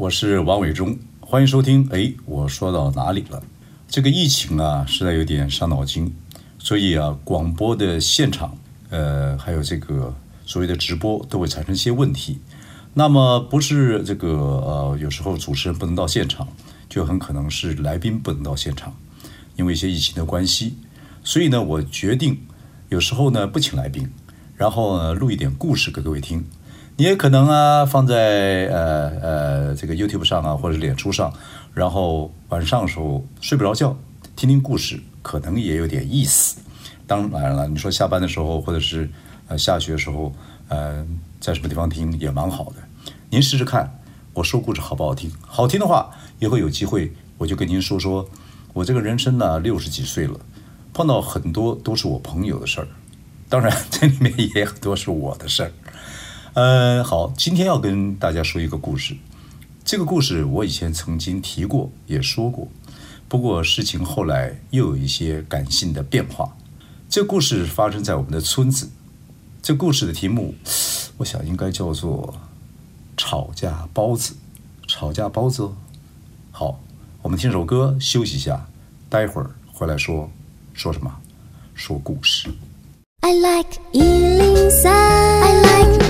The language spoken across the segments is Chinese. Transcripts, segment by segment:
我是王伟忠，欢迎收听。哎，我说到哪里了？这个疫情啊，实在有点伤脑筋，所以啊，广播的现场，呃，还有这个所谓的直播，都会产生一些问题。那么不是这个呃，有时候主持人不能到现场，就很可能是来宾不能到现场，因为一些疫情的关系。所以呢，我决定有时候呢不请来宾，然后呢录一点故事给各位听。你也可能啊，放在呃呃这个 YouTube 上啊，或者脸书上，然后晚上的时候睡不着觉，听听故事，可能也有点意思。当然了，你说下班的时候，或者是呃下学的时候，呃在什么地方听也蛮好的。您试试看，我说故事好不好听？好听的话，以后有机会我就跟您说说，我这个人生呢六十几岁了，碰到很多都是我朋友的事儿，当然这里面也很多是我的事儿。呃，好，今天要跟大家说一个故事。这个故事我以前曾经提过，也说过。不过事情后来又有一些感性的变化。这故事发生在我们的村子。这故事的题目，我想应该叫做“吵架包子”。吵架包子。好，我们听首歌休息一下，待会儿回来说说什么？说故事。I like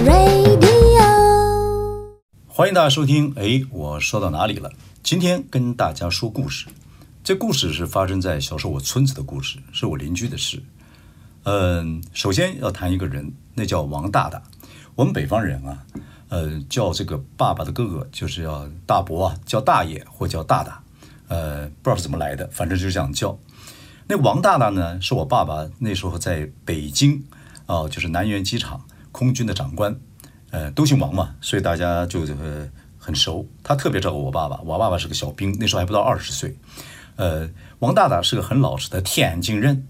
Radio，欢迎大家收听。哎，我说到哪里了？今天跟大家说故事。这故事是发生在小时候我村子的故事，是我邻居的事。嗯，首先要谈一个人，那叫王大大。我们北方人啊，呃，叫这个爸爸的哥哥，就是要大伯啊，叫大爷或叫大大。呃，不知道是怎么来的，反正就是这样叫。那王大大呢，是我爸爸那时候在北京啊，就是南苑机场空军的长官。呃，都姓王嘛，所以大家就呃很熟。他特别照顾我爸爸，我爸爸是个小兵，那时候还不到二十岁。呃，王大大是个很老实的天津人，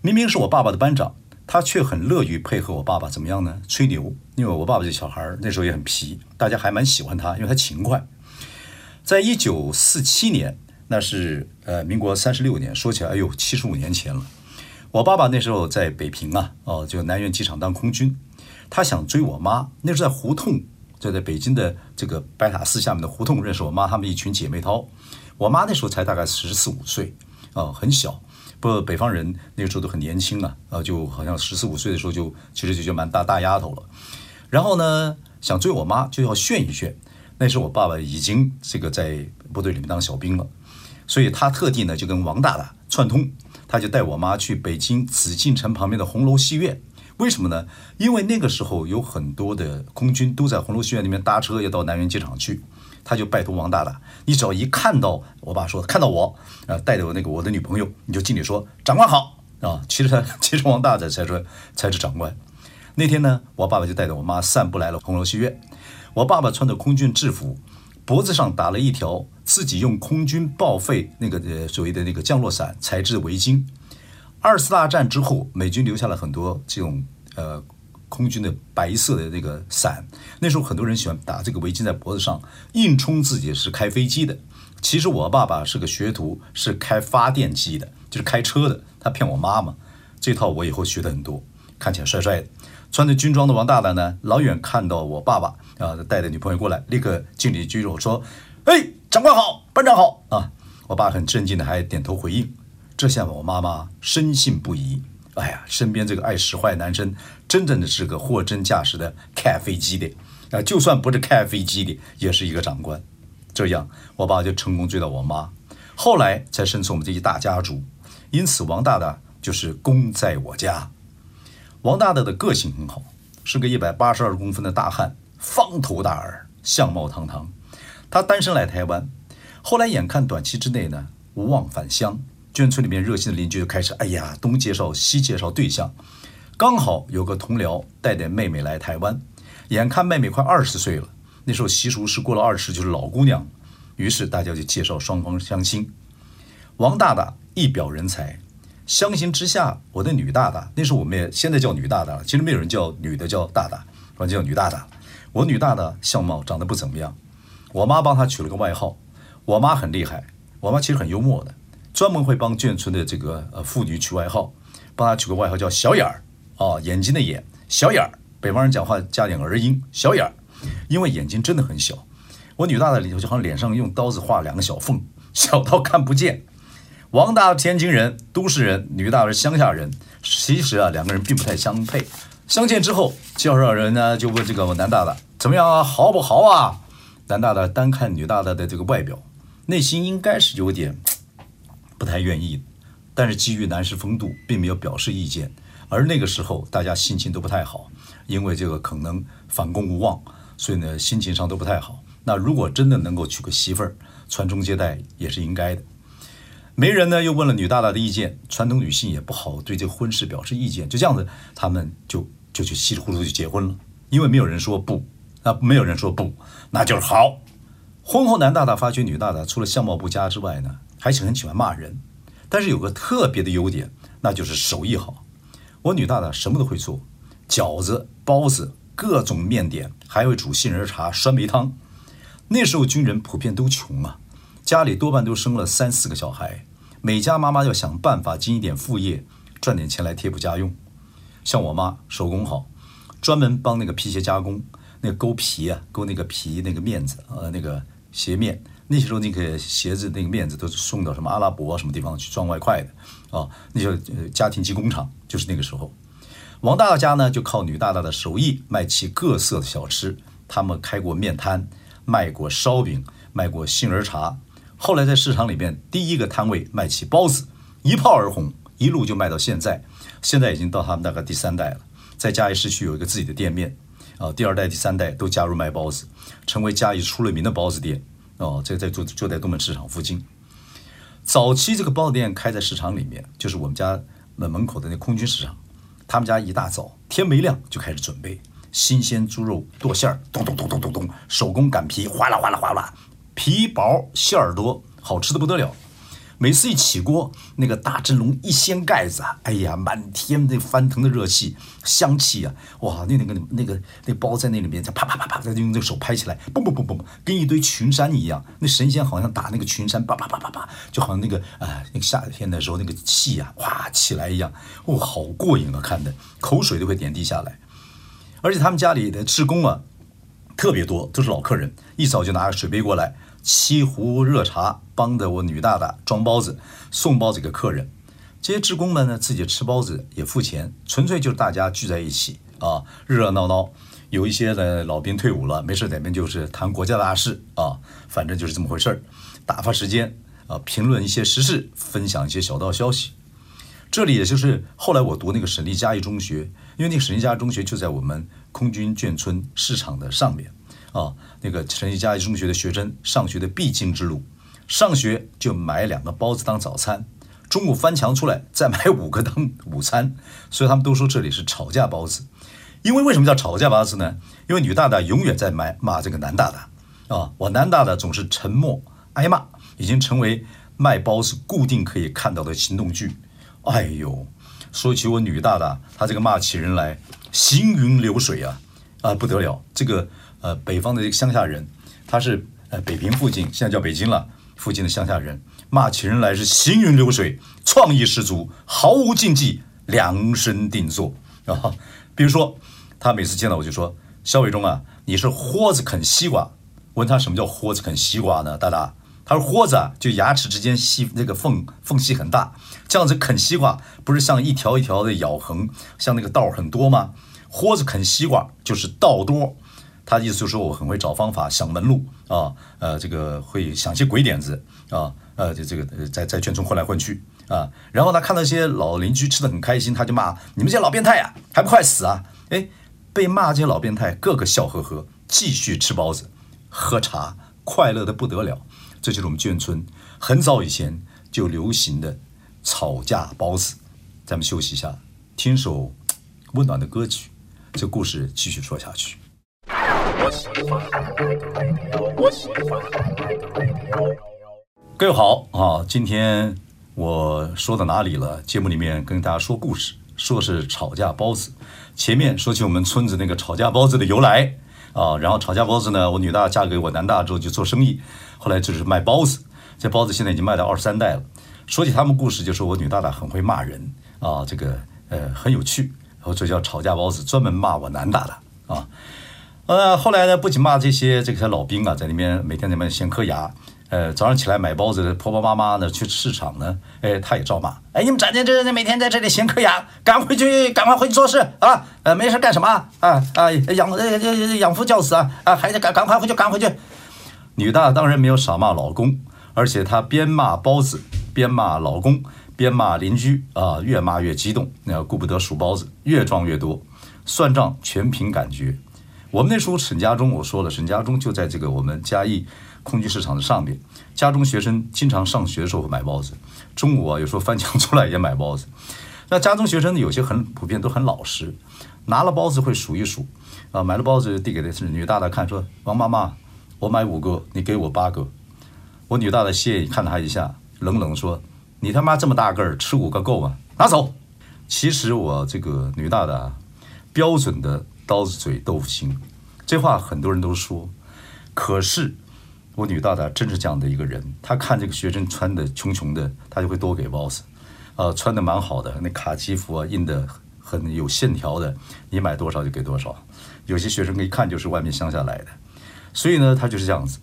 明明是我爸爸的班长，他却很乐于配合我爸爸。怎么样呢？吹牛，因为我爸爸这小孩那时候也很皮，大家还蛮喜欢他，因为他勤快。在一九四七年，那是呃民国三十六年，说起来，哎呦，七十五年前了。我爸爸那时候在北平啊，哦，就南苑机场当空军。他想追我妈，那时候在胡同，就在北京的这个白塔寺下面的胡同认识我妈，他们一群姐妹淘。我妈那时候才大概十四五岁，啊，很小。不北方人那个时候都很年轻啊，啊，就好像十四五岁的时候就其实就就蛮大大丫头了。然后呢，想追我妈就要炫一炫。那时候我爸爸已经这个在部队里面当小兵了，所以他特地呢就跟王大大串通，他就带我妈去北京紫禁城旁边的红楼戏院。为什么呢？因为那个时候有很多的空军都在红楼戏院里面搭车要到南苑机场去，他就拜托王大大，你只要一看到我爸说看到我，啊，带着我那个我的女朋友，你就敬礼说长官好啊。其实他 其实王大大才说才是长官。那天呢，我爸爸就带着我妈散步来了红楼戏院。我爸爸穿着空军制服，脖子上打了一条自己用空军报废那个呃所谓的那个降落伞材质的围巾。二次大战之后，美军留下了很多这种呃空军的白色的那个伞。那时候很多人喜欢打这个围巾在脖子上，硬充自己是开飞机的。其实我爸爸是个学徒，是开发电机的，就是开车的。他骗我妈妈，这套我以后学的很多，看起来帅帅的。穿着军装的王大大呢，老远看到我爸爸啊带着女朋友过来，立刻敬礼鞠躬说：“哎，长官好，班长好啊！”我爸很镇静的还点头回应。这下我妈妈深信不疑。哎呀，身边这个爱使坏男生，真正的是个货真价实的开飞机的啊！就算不是开飞机的，也是一个长官。这样，我爸就成功追到我妈，后来才生出我们这一大家族。因此，王大大就是功在我家。王大大的个性很好，是个一百八十二公分的大汉，方头大耳，相貌堂堂。他单身来台湾，后来眼看短期之内呢，无望返乡。眷村里面热心的邻居就开始，哎呀，东介绍西介绍对象，刚好有个同僚带点妹妹来台湾，眼看妹妹快二十岁了，那时候习俗是过了二十就是老姑娘，于是大家就介绍双方相亲。王大大一表人才，相形之下，我的女大大那时候我们也现在叫女大大了，其实没有人叫女的叫大大，反正叫女大大。我女大大相貌长得不怎么样，我妈帮她取了个外号。我妈很厉害，我妈其实很幽默的，专门会帮眷村的这个呃妇女取外号，帮她取个外号叫小眼儿啊，眼睛的眼，小眼儿。北方人讲话加点儿音，小眼儿，因为眼睛真的很小。我女大大里头就好像脸上用刀子划两个小缝，小到看不见。王大天津人，都市人，女大是乡下人，其实啊两个人并不太相配。相见之后，介绍人呢就问这个男大大怎么样啊，好不好啊？男大大单看女大大的这个外表。内心应该是有点不太愿意，但是基于男士风度，并没有表示意见。而那个时候，大家心情都不太好，因为这个可能反攻无望，所以呢，心情上都不太好。那如果真的能够娶个媳妇儿，传宗接代也是应该的。媒人呢又问了女大大的意见，传统女性也不好对这婚事表示意见，就这样子，他们就就去稀里糊涂就结婚了，因为没有人说不，那没有人说不，那就是好。婚后，男大大发觉女大大除了相貌不佳之外呢，还是很喜欢骂人。但是有个特别的优点，那就是手艺好。我女大大什么都会做，饺子、包子、各种面点，还会煮杏仁茶、酸梅汤。那时候军人普遍都穷啊，家里多半都生了三四个小孩，每家妈妈要想办法经一点副业，赚点钱来贴补家用。像我妈手工好，专门帮那个皮鞋加工，那个钩皮啊，勾那个皮那个面子，呃，那个。鞋面那些时候那个鞋子那个面子都是送到什么阿拉伯什么地方去赚外快的啊，那时候家庭机工厂就是那个时候。王大大家呢就靠女大大的手艺卖起各色的小吃，他们开过面摊，卖过烧饼，卖过杏仁茶。后来在市场里面第一个摊位卖起包子，一炮而红，一路就卖到现在。现在已经到他们大概第三代了，在嘉义市区有一个自己的店面。啊，第二代、第三代都加入卖包子，成为嘉义出了名的包子店。哦，这在就就在东门市场附近。早期这个包子店开在市场里面，就是我们家门门口的那空军市场。他们家一大早天没亮就开始准备新鲜猪肉剁馅儿，咚咚咚咚咚咚，手工擀皮，哗啦哗啦哗啦，皮薄馅儿多，好吃的不得了。每次一起锅，那个大蒸笼一掀盖子啊，哎呀，满天那翻腾的热气、香气啊，哇，那那个那个那包在那里面，再啪啪啪啪，再用那个手拍起来，嘣嘣嘣嘣，跟一堆群山一样。那神仙好像打那个群山，啪啪啪啪啪，就好像那个啊，那个夏天的时候那个气啊，哗起来一样，哇，好过瘾啊，看的口水都会点滴下来。而且他们家里的职工啊，特别多，都是老客人，一早就拿个水杯过来。沏壶热茶，帮着我女大大装包子，送包子给客人。这些职工们呢，自己吃包子也付钱，纯粹就是大家聚在一起啊，热热闹闹。有一些的老兵退伍了，没事在那边就是谈国家大事啊，反正就是这么回事儿，打发时间啊，评论一些时事，分享一些小道消息。这里也就是后来我读那个省立嘉义中学，因为那个省立嘉义中学就在我们空军眷村市场的上面。啊，那个省立嘉义中学的学生上学的必经之路，上学就买两个包子当早餐，中午翻墙出来再买五个当 午餐，所以他们都说这里是吵架包子。因为为什么叫吵架包子呢？因为女大大永远在骂骂这个男大大啊，我男大大总是沉默挨骂，已经成为卖包子固定可以看到的行动剧。哎呦，说起我女大大，她这个骂起人来行云流水啊啊不得了，这个。呃，北方的一个乡下人，他是呃北平附近，现在叫北京了，附近的乡下人，骂起人来是行云流水，创意十足，毫无禁忌，量身定做 啊。比如说，他每次见到我就说：“肖伟忠啊，你是豁子啃西瓜。”问他什么叫豁子啃西瓜呢？大大，他说豁子啊，就牙齿之间细那个缝缝隙很大，这样子啃西瓜不是像一条一条的咬痕，像那个道很多吗？豁子啃西瓜就是道多。他的意思就是说我很会找方法想门路啊，呃，这个会想些鬼点子啊，呃，这这个在在眷村混来混去啊，然后他看到一些老邻居吃的很开心，他就骂你们这些老变态呀，还不快死啊！哎，被骂这些老变态个个笑呵呵，继续吃包子、喝茶，快乐的不得了。这就是我们眷村很早以前就流行的吵架包子。咱们休息一下，听首温暖的歌曲，这故事继续说下去。各位好啊，今天我说到哪里了？节目里面跟大家说故事，说是吵架包子。前面说起我们村子那个吵架包子的由来啊，然后吵架包子呢，我女大嫁给我男大之后就做生意，后来就是卖包子，这包子现在已经卖到二十三代了。说起他们故事，就说我女大大很会骂人啊，这个呃很有趣，然后这叫吵架包子，专门骂我男大大啊。呃，后来呢，不仅骂这些这些老兵啊，在里面每天在那边闲嗑牙。呃，早上起来买包子的婆婆妈妈呢，去市场呢，哎，他也照骂。哎，你们整天这这每天在这里闲嗑牙，赶回去，赶快回去做事啊！呃，没事干什么啊？啊，养呃养父教子啊！啊，还得赶赶快回去，赶回去。女大当然没有少骂老公，而且她边骂包子，边骂老公，边骂邻居啊，越骂越激动，那顾不得数包子，越装越多，算账全凭感觉。我们那时候沈家中，我说了，沈家中就在这个我们嘉义。空军市场的上面，家中学生经常上学的时候买包子，中午啊有时候翻墙出来也买包子。那家中学生呢，有些很普遍都很老实，拿了包子会数一数，啊，买了包子递给的是女大大看，说：“王妈妈，我买五个，你给我八个。”我女大大谢意看了他一下，冷冷说：“你他妈这么大个儿，吃五个够吗？拿走。”其实我这个女大大标准的刀子嘴豆腐心，这话很多人都说，可是。我女大大真是这样的一个人，她看这个学生穿的穷穷的，她就会多给包子，呃，穿的蛮好的，那卡其服啊，印的很有线条的，你买多少就给多少。有些学生一看就是外面乡下来的，所以呢，他就是这样子。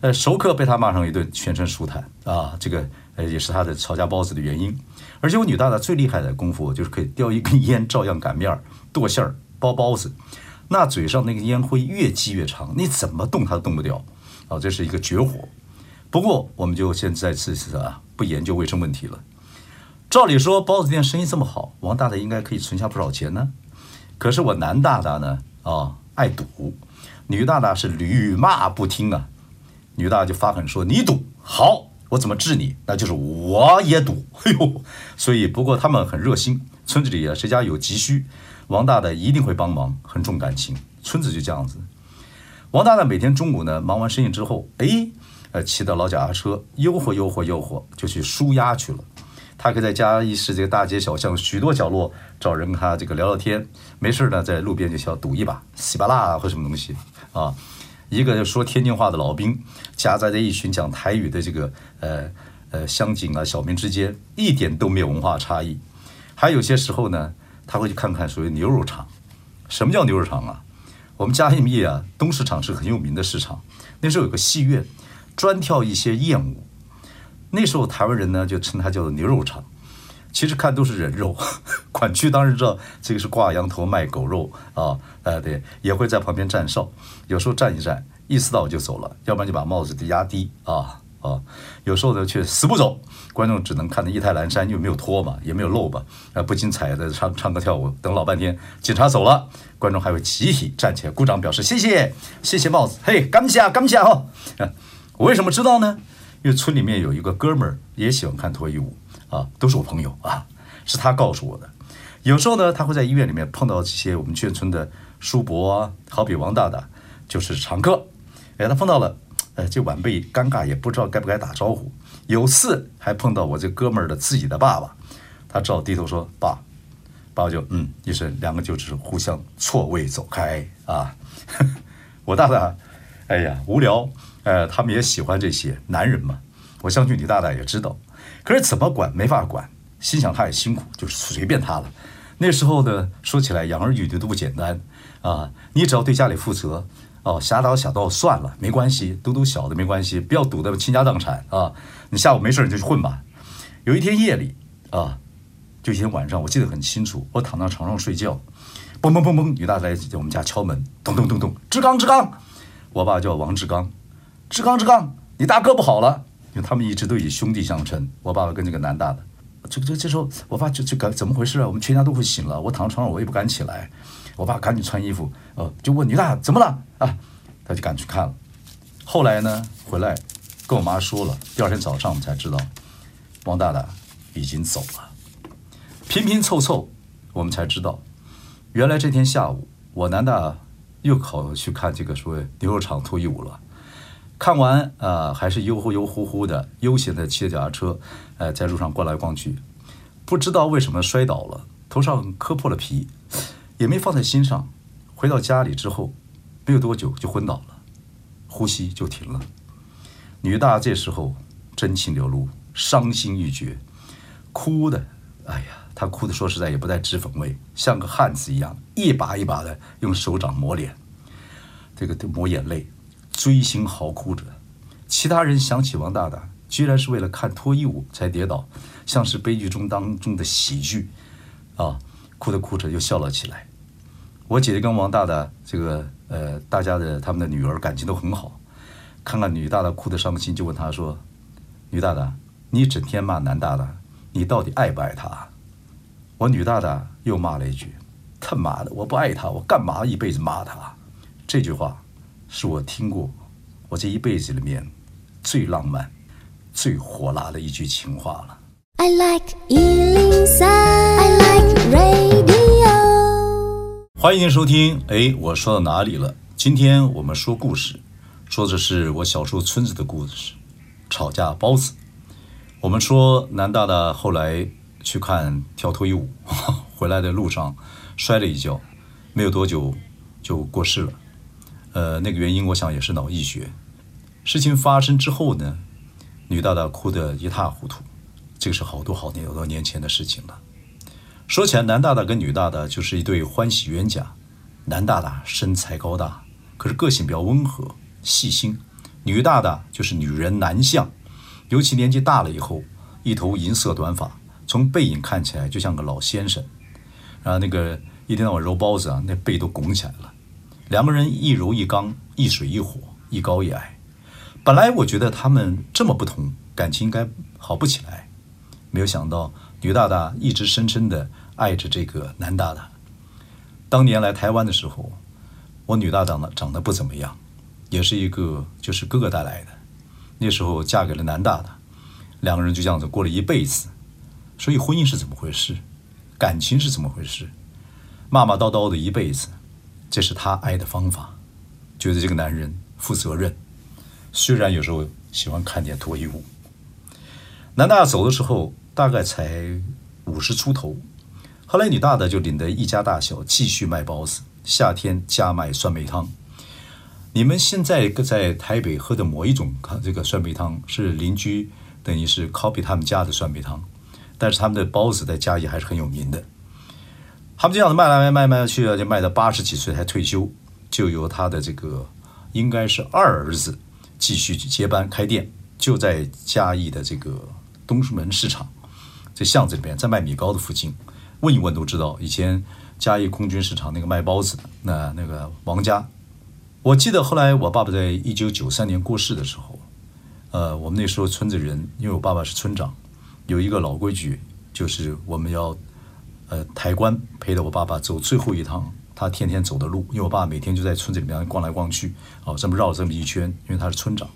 呃，熟客被他骂上一顿，全身舒坦啊，这个呃也是他的吵架包子的原因。而且我女大大最厉害的功夫就是可以叼一根烟照样擀面剁馅儿包包子，那嘴上那个烟灰越积越长，你怎么动它都动不掉。啊，这是一个绝活。不过，我们就先再次次啊，不研究卫生问题了。照理说，包子店生意这么好，王大大应该可以存下不少钱呢。可是我男大大呢，啊，爱赌；女大大是屡骂不听啊。女大就发狠说：“你赌好，我怎么治你？那就是我也赌。”哎呦，所以不过他们很热心，村子里啊，谁家有急需，王大大一定会帮忙，很重感情。村子就这样子。王大大每天中午呢，忙完生意之后，哎，呃，骑到老脚踏车，悠活悠活悠活，就去纾压去了。他可以在嘉义市这个大街小巷许多角落找人跟他这个聊聊天，没事呢，在路边就想赌一把，稀巴烂或什么东西啊。一个说天津话的老兵，夹杂在一群讲台语的这个呃呃乡警啊小民之间，一点都没有文化差异。还有些时候呢，他会去看看所谓牛肉场。什么叫牛肉场啊？我们嘉义业啊，东市场是很有名的市场。那时候有个戏院，专跳一些艳舞。那时候台湾人呢，就称它叫做牛肉场。其实看都是人肉，管区当然知道这个是挂羊头卖狗肉啊，呃，对，也会在旁边站哨，有时候站一站，意思到就走了，要不然就把帽子低压低啊。啊，有时候呢却死不走，观众只能看得一台蓝衫，又没有脱嘛，也没有露吧，啊，不精彩的唱唱歌跳舞，等老半天，警察走了，观众还会集体站起来鼓掌表示谢谢，谢谢帽子，嘿，感谢感谢哈。我为什么知道呢？因为村里面有一个哥们儿也喜欢看脱衣舞啊，都是我朋友啊，是他告诉我的。有时候呢，他会在医院里面碰到这些我们眷村的叔伯啊，好比王大大就是常客，哎，他碰到了。呃，这晚辈尴尬，也不知道该不该打招呼。有次还碰到我这哥们儿的自己的爸爸，他只好低头说：“爸。”爸就嗯一声，两个就只是互相错位走开啊。我大大，哎呀无聊，呃，他们也喜欢这些男人嘛。我相信你大大也知道，可是怎么管没法管，心想他也辛苦，就是随便他了。那时候呢，说起来养儿育女都不简单啊，你只要对家里负责。哦，侠盗小盗算了，没关系，赌赌小的没关系，不要赌的倾家荡产啊！你下午没事你就去混吧。有一天夜里啊，就一天晚上，我记得很清楚，我躺在床上睡觉，嘣嘣嘣嘣，女大大在我们家敲门，咚咚咚咚，志刚志刚，我爸叫王志刚，志刚志刚，你大哥不好了，因为他们一直都以兄弟相称，我爸爸跟这个男大的，这这这时候我爸就就感怎么回事啊？我们全家都会醒了，我躺床上我也不敢起来。我爸赶紧穿衣服，呃，就问女大怎么了啊？他就赶去看了。后来呢，回来跟我妈说了。第二天早上我们才知道，王大大已经走了。拼拼凑凑，我们才知道，原来这天下午我男大又跑去看这个所谓牛肉场脱衣舞了。看完啊、呃，还是悠悠乎乎的悠闲的骑着脚踏车，呃，在路上逛来逛去，不知道为什么摔倒了，头上磕破了皮，也没放在心上。回到家里之后，没有多久就昏倒了，呼吸就停了。女大这时候真情流露，伤心欲绝，哭的，哎呀，她哭的说实在也不带脂粉味，像个汉子一样，一把一把的用手掌抹脸，这个抹眼泪。锥心嚎哭着，其他人想起王大大，居然是为了看脱衣舞才跌倒，像是悲剧中当中的喜剧，啊，哭着哭着又笑了起来。我姐姐跟王大大这个呃，大家的他们的女儿感情都很好，看看女大大哭得伤心，就问她说：“女大大，你整天骂男大大，你到底爱不爱他？”我女大大又骂了一句：“他妈的，我不爱他，我干嘛一辈子骂他？”这句话。是我听过我这一辈子里面最浪漫、最火辣的一句情话了。I like 103, I like。欢迎收听，哎，我说到哪里了？今天我们说故事，说的是我小时候村子的故事。吵架包子。我们说南大大后来去看跳脱衣舞，回来的路上摔了一跤，没有多久就过世了。呃，那个原因我想也是脑溢血。事情发生之后呢，女大大哭得一塌糊涂。这个是好多好多好多年前的事情了。说起来，男大大跟女大大就是一对欢喜冤家。男大大身材高大，可是个性比较温和细心；女大大就是女人男相，尤其年纪大了以后，一头银色短发，从背影看起来就像个老先生。然后那个一天到晚揉包子啊，那背都拱起来了。两个人一柔一刚，一水一火，一高一矮。本来我觉得他们这么不同，感情应该好不起来。没有想到女大大一直深深的爱着这个男大大。当年来台湾的时候，我女大长得长得不怎么样，也是一个就是哥哥带来的。那时候嫁给了男大大，两个人就这样子过了一辈子。所以婚姻是怎么回事？感情是怎么回事？骂骂叨叨的一辈子。这是他爱的方法，觉得这个男人负责任，虽然有时候喜欢看点脱衣舞。男大走的时候大概才五十出头，后来女大的就领着一家大小继续卖包子，夏天加卖酸梅汤。你们现在在台北喝的某一种这个酸梅汤是邻居等于是 copy 他们家的酸梅汤，但是他们的包子在嘉义还是很有名的。他们这样子卖来卖卖卖去，就卖到八十几岁才退休，就由他的这个应该是二儿子继续接班开店，就在嘉义的这个东门市场这巷子里边，在卖米糕的附近，问一问都知道。以前嘉义空军市场那个卖包子的，那那个王家，我记得后来我爸爸在一九九三年过世的时候，呃，我们那时候村子人，因为我爸爸是村长，有一个老规矩，就是我们要。呃，抬棺陪着我爸爸走最后一趟，他天天走的路，因为我爸每天就在村子里面逛来逛去，哦，这么绕这么一圈，因为他是村长。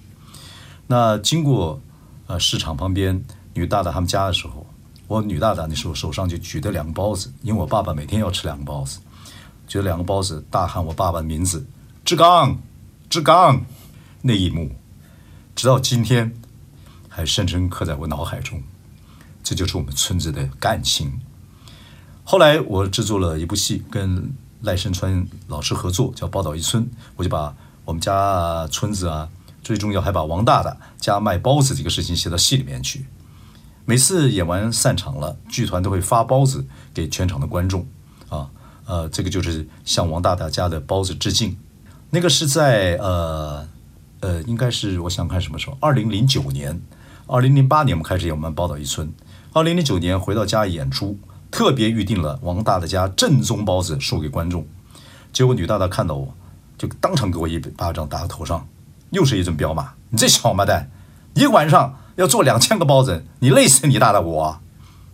那经过呃市场旁边女大大他们家的时候，我女大大那时候手上就举着两个包子，因为我爸爸每天要吃两个包子，举着两个包子大喊我爸爸的名字，志刚，志刚，那一幕，直到今天还深深刻在我脑海中，这就是我们村子的感情。后来我制作了一部戏，跟赖声川老师合作，叫《宝岛一村》，我就把我们家村子啊，最重要还把王大大家卖包子这个事情写到戏里面去。每次演完散场了，剧团都会发包子给全场的观众，啊，呃，这个就是向王大大家的包子致敬。那个是在呃呃，应该是我想看什么时候？二零零九年，二零零八年我们开始演我们《宝岛一村》，二零零九年回到家演出。特别预定了王大大家正宗包子送给观众，结果女大大看到我，就当场给我一巴掌打在头上，又是一阵飙骂：“你这小王八蛋，一个晚上要做两千个包子，你累死你大大我啊！”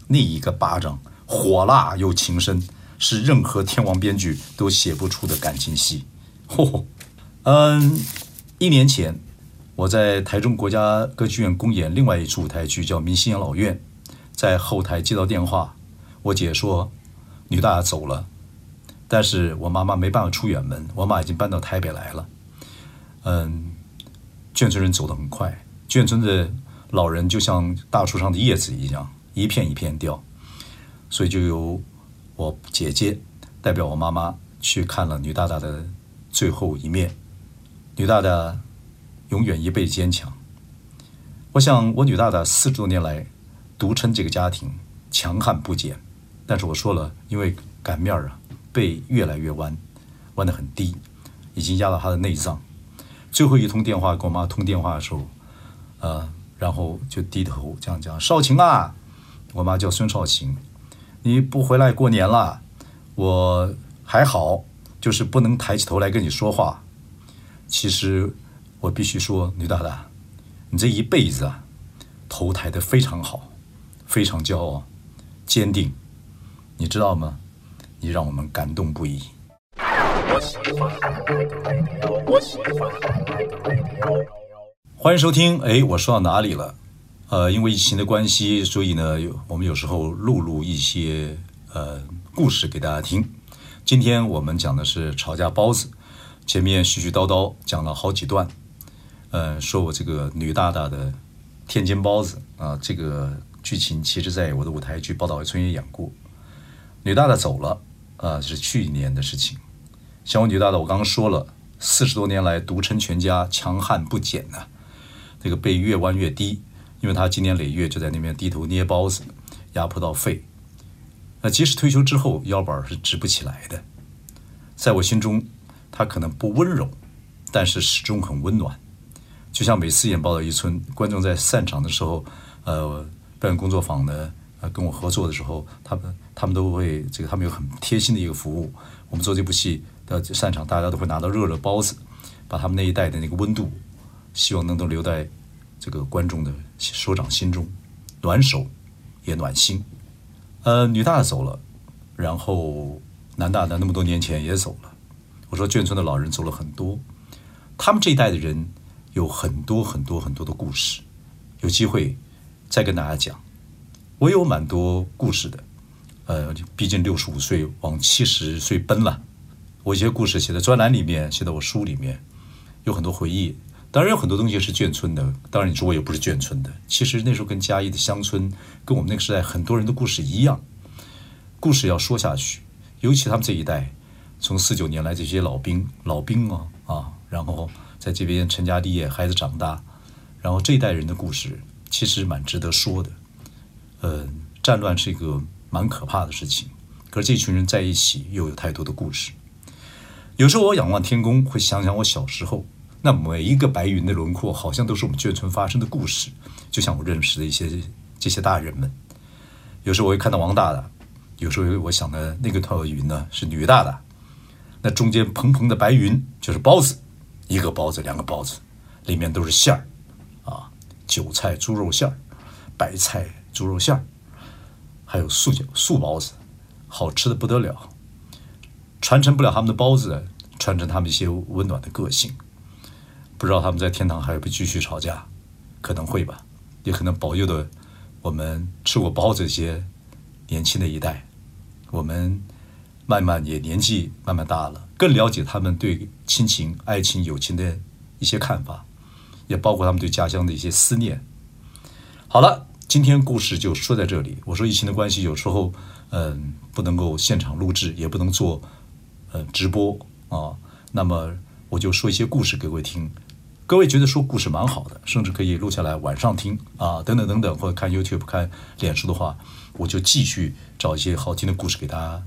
那一个巴掌火辣又情深，是任何天王编剧都写不出的感情戏。嚯，嗯，一年前我在台中国家歌剧院公演另外一出舞台剧叫《明星养老院》，在后台接到电话。我姐说，女大走了，但是我妈妈没办法出远门，我妈已经搬到台北来了。嗯，眷村人走得很快，眷村的老人就像大树上的叶子一样，一片一片掉，所以就由我姐姐代表我妈妈去看了女大大的最后一面。女大大永远一辈坚强。我想我女大大四十多年来独撑这个家庭，强悍不减。但是我说了，因为擀面儿啊。背越来越弯，弯得很低，已经压到她的内脏。最后一通电话跟我妈通电话的时候，呃，然后就低头这样讲：“少晴啊，我妈叫孙少晴，你不回来过年了？我还好，就是不能抬起头来跟你说话。其实我必须说，女大大，你这一辈子啊，头抬得非常好，非常骄傲，坚定，你知道吗？”你让我们感动不已。欢欢迎收听。哎，我说到哪里了？呃，因为疫情的关系，所以呢，我们有时候录录一些呃故事给大家听。今天我们讲的是吵架包子，前面絮絮叨叨讲了好几段，呃，说我这个女大大的天津包子啊，这个剧情其实在我的舞台剧《报道村》也演过。女大大走了，啊、是去年的事情。像我女大大，我刚刚说了，四十多年来独撑全家，强悍不减呐、这个背越弯越低，因为他今年累月就在那边低头捏包子，压迫到肺。那即使退休之后，腰板是直不起来的。在我心中，他可能不温柔，但是始终很温暖。就像每次演《报道一村》，观众在散场的时候，呃，表演工作坊呢。呃，跟我合作的时候，他们他们都会这个，他们有很贴心的一个服务。我们做这部戏的散场，大家都会拿到热热包子，把他们那一代的那个温度，希望能够留在这个观众的手掌心中，暖手也暖心。呃，女大走了，然后男大呢那么多年前也走了。我说眷村的老人走了很多，他们这一代的人有很多很多很多的故事，有机会再跟大家讲。我有蛮多故事的，呃，毕竟六十五岁往七十岁奔了，我一些故事写在专栏里面，写在我书里面，有很多回忆。当然有很多东西是眷村的，当然你说我也不是眷村的。其实那时候跟嘉义的乡村，跟我们那个时代很多人的故事一样，故事要说下去。尤其他们这一代，从四九年来这些老兵，老兵啊啊，然后在这边成家立业，孩子长大，然后这一代人的故事其实蛮值得说的。呃，战乱是一个蛮可怕的事情，可是这群人在一起又有太多的故事。有时候我仰望天空，会想想我小时候，那每一个白云的轮廓，好像都是我们眷村发生的故事。就像我认识的一些这些大人们，有时候我会看到王大大，有时候我想的那个套云呢是女大大，那中间蓬蓬的白云就是包子，一个包子两个包子，里面都是馅儿啊，韭菜猪肉馅儿，白菜。猪肉馅儿，还有素饺、素包子，好吃的不得了。传承不了他们的包子，传承他们一些温暖的个性。不知道他们在天堂还会不会继续吵架？可能会吧，也可能保佑的我们吃过包这些年轻的一代，我们慢慢也年纪慢慢大了，更了解他们对亲情、爱情、友情的一些看法，也包括他们对家乡的一些思念。好了。今天故事就说在这里。我说疫情的关系，有时候嗯不能够现场录制，也不能做呃直播啊。那么我就说一些故事给各位听。各位觉得说故事蛮好的，甚至可以录下来晚上听啊，等等等等，或者看 YouTube 看脸书的话，我就继续找一些好听的故事给大家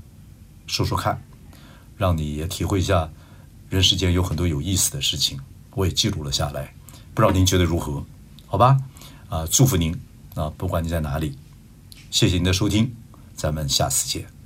说说看，让你也体会一下人世间有很多有意思的事情。我也记录了下来，不知道您觉得如何？好吧，啊，祝福您。啊，不管你在哪里，谢谢您的收听，咱们下次见。